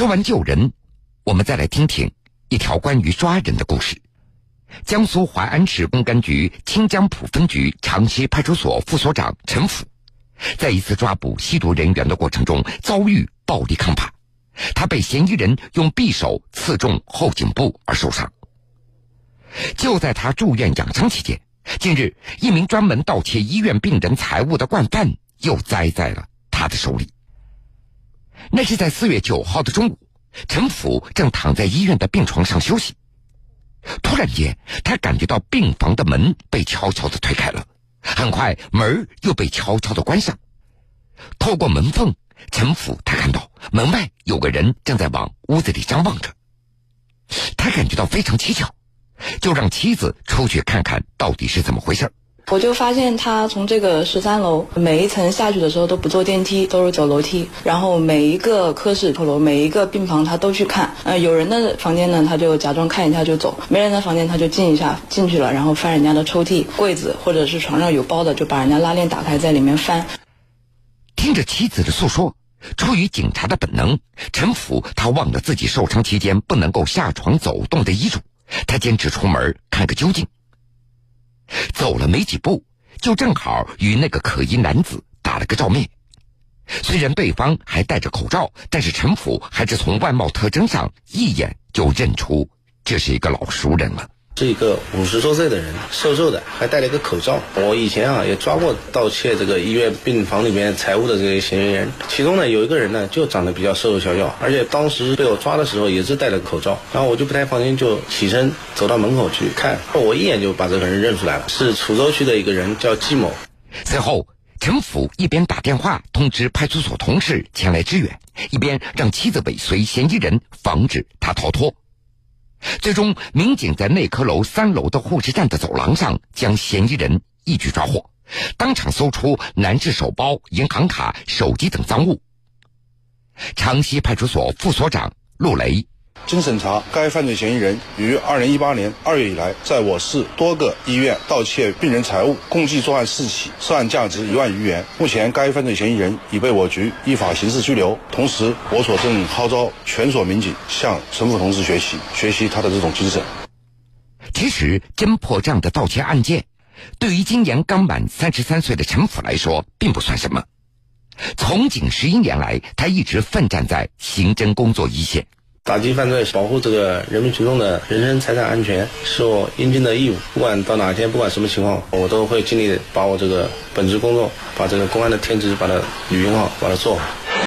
说完救人，我们再来听听一条关于抓人的故事。江苏淮安市公安局清江浦分局长溪派出所副所长陈福，在一次抓捕吸毒人员的过程中遭遇暴力抗法，他被嫌疑人用匕首刺中后颈部而受伤。就在他住院养伤期间，近日一名专门盗窃医院病人财物的惯犯又栽在了他的手里。那是在四月九号的中午，陈福正躺在医院的病床上休息。突然间，他感觉到病房的门被悄悄的推开了，很快门又被悄悄的关上。透过门缝，陈福他看到门外有个人正在往屋子里张望着。他感觉到非常蹊跷，就让妻子出去看看到底是怎么回事。我就发现他从这个十三楼每一层下去的时候都不坐电梯，都是走楼梯。然后每一个科室头楼、每一个病房他都去看。呃，有人的房间呢，他就假装看一下就走；没人的房间他就进一下进去了，然后翻人家的抽屉、柜子，或者是床上有包的，就把人家拉链打开在里面翻。听着妻子的诉说，出于警察的本能，陈福他忘了自己受伤期间不能够下床走动的遗嘱，他坚持出门看个究竟。走了没几步，就正好与那个可疑男子打了个照面。虽然对方还戴着口罩，但是陈府还是从外貌特征上一眼就认出这是一个老熟人了。是一个五十多岁的人，瘦瘦的，还戴了一个口罩。我以前啊也抓过盗窃这个医院病房里面财物的这些嫌疑人，其中呢有一个人呢就长得比较瘦瘦小小，而且当时被我抓的时候也是戴了口罩。然后我就不太放心，就起身走到门口去看，我一眼就把这个人认出来了，是滁州区的一个人，叫季某。随后，陈福一边打电话通知派出所同事前来支援，一边让妻子尾随嫌疑人，防止他逃脱。最终，民警在内科楼三楼的护士站的走廊上将嫌疑人一举抓获，当场搜出男士手包、银行卡、手机等赃物。长溪派出所副所长陆雷。经审查，该犯罪嫌疑人于二零一八年二月以来，在我市多个医院盗窃病人财物，共计作案四起，涉案价值一万余元。目前，该犯罪嫌疑人已被我局依法刑事拘留。同时，我所正号召全所民警向陈副同志学习，学习他的这种精神。其实，侦破这样的盗窃案件，对于今年刚满三十三岁的陈府来说，并不算什么。从警十一年来，他一直奋战在刑侦工作一线。打击犯罪，保护这个人民群众的人身财产安全，是我应尽的义务。不管到哪天，不管什么情况，我都会尽力把我这个本职工作，把这个公安的天职，把它履行好，把它做好。